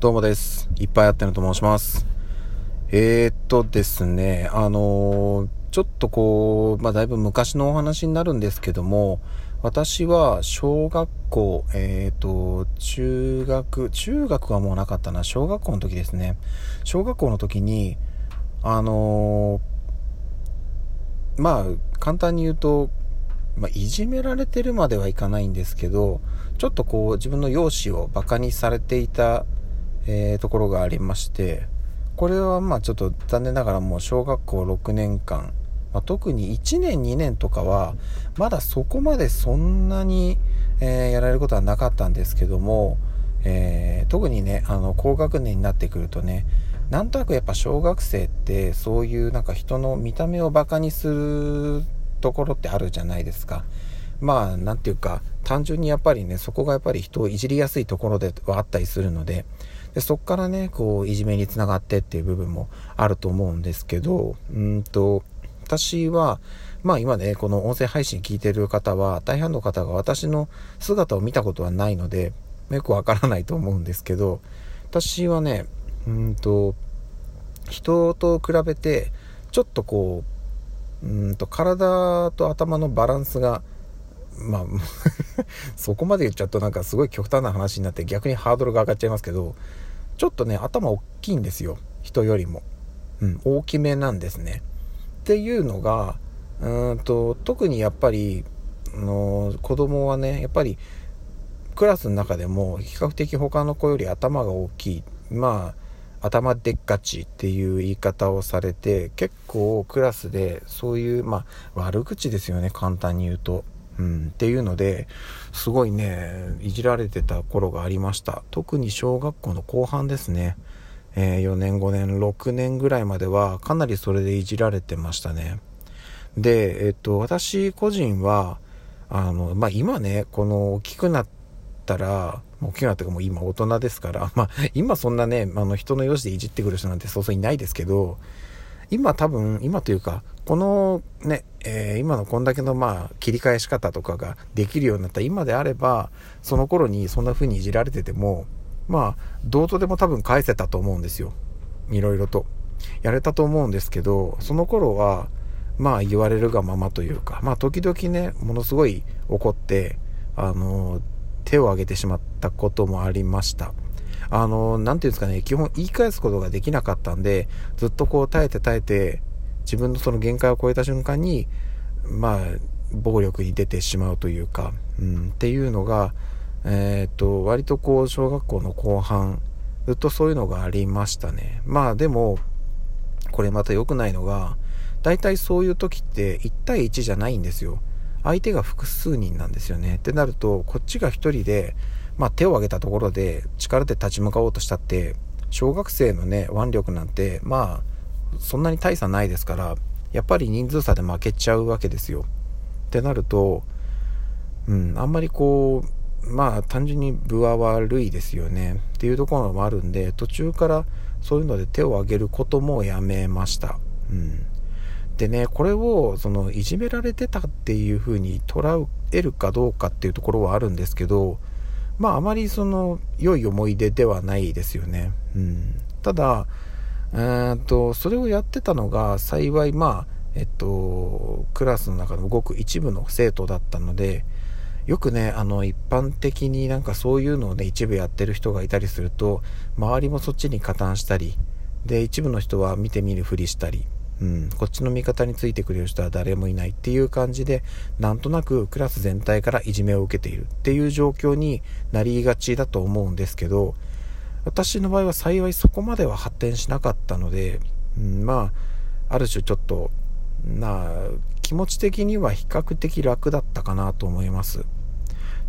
どうもです。いっぱいあってのと申します。えー、っとですね、あのー、ちょっとこう、まあ、だいぶ昔のお話になるんですけども、私は小学校、えー、と、中学、中学はもうなかったな、小学校の時ですね。小学校の時に、あのまあ、簡単に言うと、まあ、いじめられてるまではいかないんですけど、ちょっとこう自分の容姿をバカにされていた、えー、ところがありまして、これはまあちょっと残念ながらもう小学校6年間、まあ、特に1年2年とかはまだそこまでそんなに、えー、やられることはなかったんですけども、えー、特にねあの高学年になってくるとねなんとなくやっぱ小学生ってそういうなんか人の見た目をバカにするところってあるじゃないですか。まあ、なんていうか、単純にやっぱりね、そこがやっぱり人をいじりやすいところではあったりするので、でそこからね、こう、いじめにつながってっていう部分もあると思うんですけど、うんと、私は、まあ今ね、この音声配信聞いてる方は、大半の方が私の姿を見たことはないので、よくわからないと思うんですけど、私はね、うんと、人と比べて、ちょっとこう、うんと体と頭のバランスがまあ そこまで言っちゃうとなんかすごい極端な話になって逆にハードルが上がっちゃいますけどちょっとね頭大きいんですよ。人よりも、うん、大きめなんですね。っていうのがうんと特にやっぱりの子供はねやっぱりクラスの中でも比較的他の子より頭が大きい。まあ頭でっかちっていう言い方をされて結構クラスでそういうまあ悪口ですよね簡単に言うと。うん、っていうのですごいねいじられてた頃がありました。特に小学校の後半ですね、えー、4年5年6年ぐらいまではかなりそれでいじられてましたね。でえっと私個人はあのまあ今ねこの大きくなったら大きくなったかもう今大人ですから、まあ今そんなね、あの人の容姿でいじってくる人なんてそうそういないですけど、今多分、今というか、このね、えー、今のこんだけのまあ切り返し方とかができるようになった今であれば、その頃にそんな風にいじられてても、まあ、どうとでも多分返せたと思うんですよ。いろいろと。やれたと思うんですけど、その頃は、まあ言われるがままというか、まあ時々ね、ものすごい怒って、あの手を挙げてしまったこともありました。あの、なんていうんですかね、基本言い返すことができなかったんで、ずっとこう耐えて耐えて、自分のその限界を超えた瞬間に、まあ、暴力に出てしまうというか、うん、っていうのが、えー、っと、割とこう、小学校の後半、ずっとそういうのがありましたね。まあでも、これまた良くないのが、大体そういう時って1対1じゃないんですよ。相手が複数人なんですよね。ってなると、こっちが1人で、まあ、手を挙げたところで力で立ち向かおうとしたって、小学生のね、腕力なんて、まあ、そんなに大差ないですから、やっぱり人数差で負けちゃうわけですよ。ってなると、うん、あんまりこう、まあ単純に分は悪いですよねっていうところもあるんで、途中からそういうので手を挙げることもやめました。うん。でね、これを、その、いじめられてたっていう風に捉えるかどうかっていうところはあるんですけど、まあ、あまりその、良い思い出ではないですよね。うん。ただ、えー、と、それをやってたのが、幸い、まあ、えっと、クラスの中のごく一部の生徒だったので、よくね、あの、一般的になんかそういうのをね、一部やってる人がいたりすると、周りもそっちに加担したり、で、一部の人は見て見ぬふりしたり、うん、こっちの味方についてくれる人は誰もいないっていう感じで、なんとなくクラス全体からいじめを受けているっていう状況になりがちだと思うんですけど、私の場合は幸いそこまでは発展しなかったので、うん、まあ、ある種ちょっと、な気持ち的には比較的楽だったかなと思います。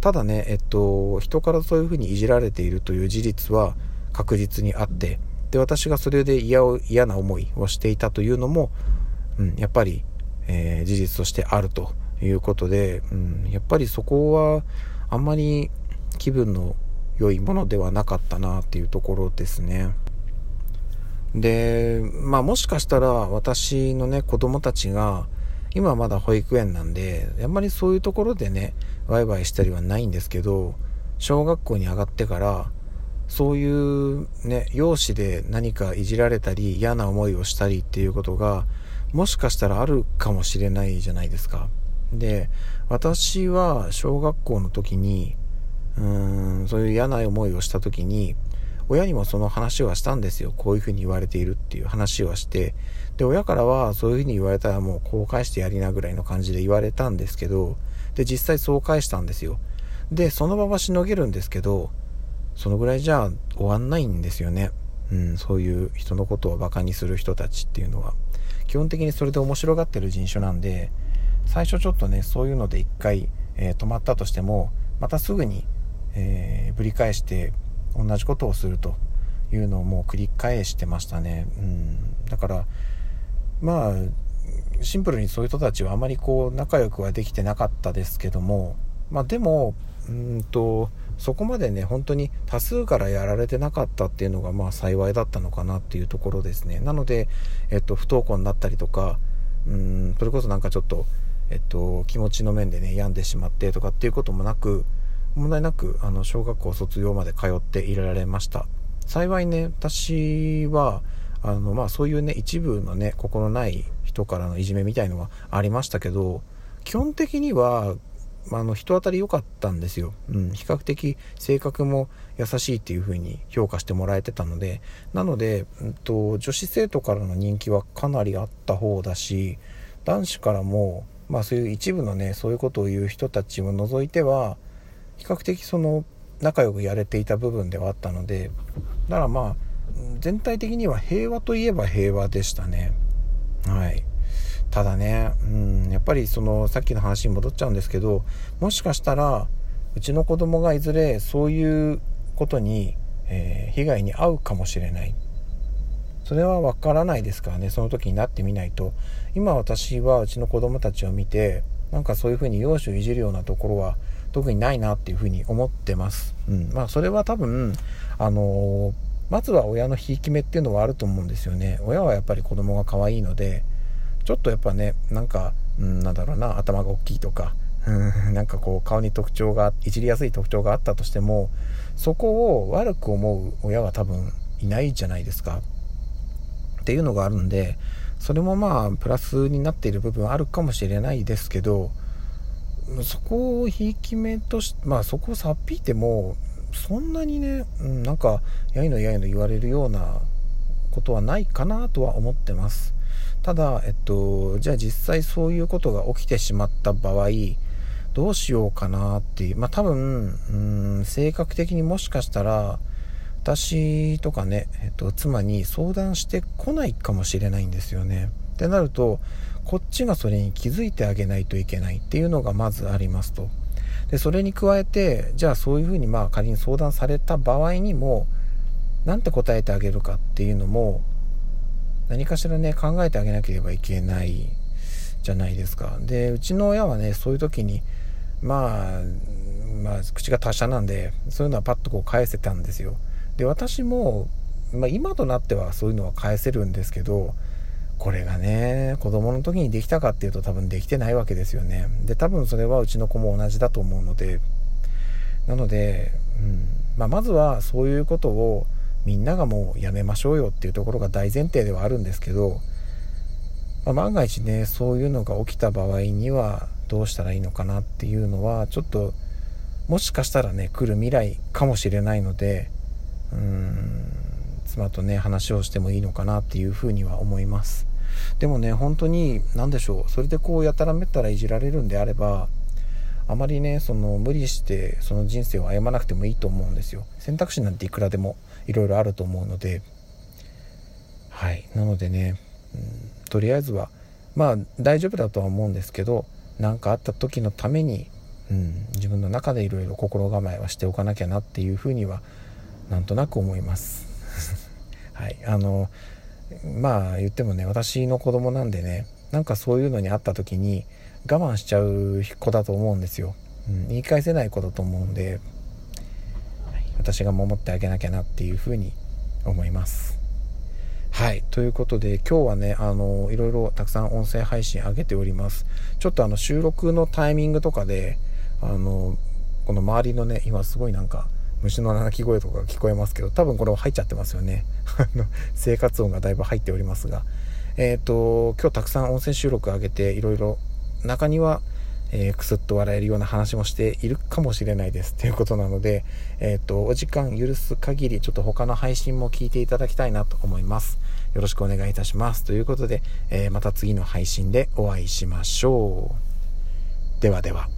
ただね、えっと、人からそういうふうにいじられているという事実は確実にあって、で、私がそれで嫌を嫌な思いをしていたというのも、うん、やっぱり、えー、事実としてあるということで、うん、やっぱりそこはあんまり気分の良いものではなかったなっていうところですね。で、まあもしかしたら私のね、子供たちが、今まだ保育園なんで、あんまりそういうところでね、ワイワイしたりはないんですけど、小学校に上がってから、そういうね、容姿で何かいじられたり嫌な思いをしたりっていうことがもしかしたらあるかもしれないじゃないですか。で、私は小学校の時に、うーん、そういう嫌な思いをした時に、親にもその話はしたんですよ。こういうふうに言われているっていう話はして。で、親からはそういうふうに言われたらもうこう返してやりなぐらいの感じで言われたんですけど、で、実際そう返したんですよ。で、その場はしのげるんですけど、そのぐらいじゃ終わんないんですよね。うん、そういう人のことをバカにする人たちっていうのは。基本的にそれで面白がってる人種なんで、最初ちょっとね、そういうので一回、えー、止まったとしても、またすぐに、えー、ぶり返して同じことをするというのをもう繰り返してましたね。うん、だから、まあ、シンプルにそういう人たちはあまりこう仲良くはできてなかったですけども、まあでも、うんと、そこまでね、本当に多数からやられてなかったっていうのがまあ幸いだったのかなっていうところですね。なので、えっと、不登校になったりとか、うん、それこそなんかちょっと、えっと、気持ちの面でね、病んでしまってとかっていうこともなく、問題なく、あの、小学校卒業まで通っていられました。幸いね、私は、あの、まあそういうね、一部のね、心ない人からのいじめみたいのはありましたけど、基本的には、あの、人当たり良かったんですよ。うん、比較的性格も優しいっていう風に評価してもらえてたので、なので、うんと、女子生徒からの人気はかなりあった方だし、男子からも、まあそういう一部のね、そういうことを言う人たちを除いては、比較的その、仲良くやれていた部分ではあったので、だからまあ、全体的には平和といえば平和でしたね。はい。ただね、うん、やっぱりその、さっきの話に戻っちゃうんですけど、もしかしたら、うちの子供がいずれそういうことに、えー、被害に遭うかもしれない。それはわからないですからね、その時になってみないと。今私はうちの子供たちを見て、なんかそういうふうに容姿をいじるようなところは特にないなっていうふうに思ってます。うん。まあそれは多分、あのー、まずは親のひいき目っていうのはあると思うんですよね。親はやっぱり子供が可愛いので、ちょっとやっぱね、なんか、うん、なんだろうな、頭が大きいとか、うん、なんかこう顔に特徴が、いじりやすい特徴があったとしても、そこを悪く思う親は多分いないじゃないですか。っていうのがあるんで、それもまあ、プラスになっている部分あるかもしれないですけど、そこをひいき目とし、まあそこをさっぴいても、そんなにね、うん、なんか、やいのやいの言われるようなことはないかなとは思ってます。ただ、えっと、じゃあ実際そういうことが起きてしまった場合、どうしようかなっていう、まあ多分、うん、性格的にもしかしたら、私とかね、えっと、妻に相談してこないかもしれないんですよね。ってなると、こっちがそれに気づいてあげないといけないっていうのがまずありますと。で、それに加えて、じゃあそういうふうにまあ仮に相談された場合にも、なんて答えてあげるかっていうのも、何かしらね、考えてあげなければいけないじゃないですか。で、うちの親はね、そういう時に、まあ、まあ、口が達者なんで、そういうのはパッとこう返せたんですよ。で、私も、まあ今となってはそういうのは返せるんですけど、これがね、子供の時にできたかっていうと多分できてないわけですよね。で、多分それはうちの子も同じだと思うので、なので、うんまあ、まずはそういうことをみんながもうやめましょうよっていうところが大前提ではあるんですけど、まあ、万が一ね、そういうのが起きた場合にはどうしたらいいのかなっていうのは、ちょっと、もしかしたらね、来る未来かもしれないので、うーん、妻とね、話をしてもいいのかなっていうふうには思います。でもね、本当に、何でしょう、それでこう、やたらめったらいじられるんであれば、あまりね、その、無理して、その人生を歩まなくてもいいと思うんですよ。選択肢なんていくらでも、いろいろあると思うので、はい。なのでね、うん、とりあえずは、まあ、大丈夫だとは思うんですけど、何かあった時のために、うん、自分の中でいろいろ心構えはしておかなきゃなっていうふうには、なんとなく思います。はい。あの、まあ言ってもね、私の子供なんでね、なんかそういうのにあった時に我慢しちゃう子だと思うんですよ。うん、言い返せない子だと思うんで、私が守ってあげなきゃなっていうふうに思います。はい。ということで、今日はね、あの、いろいろたくさん音声配信上げております。ちょっとあの、収録のタイミングとかで、あの、この周りのね、今すごいなんか、虫の鳴き声とか聞こえますけど、多分これは入っちゃってますよね。あの、生活音がだいぶ入っておりますが。えっ、ー、と、今日たくさん音声収録上げて、いろいろ、中には、えー、くすっと笑えるような話もしているかもしれないです。ということなので、えっ、と、お時間許す限り、ちょっと他の配信も聞いていただきたいなと思います。よろしくお願いいたします。ということで、えまた次の配信でお会いしましょう。ではでは。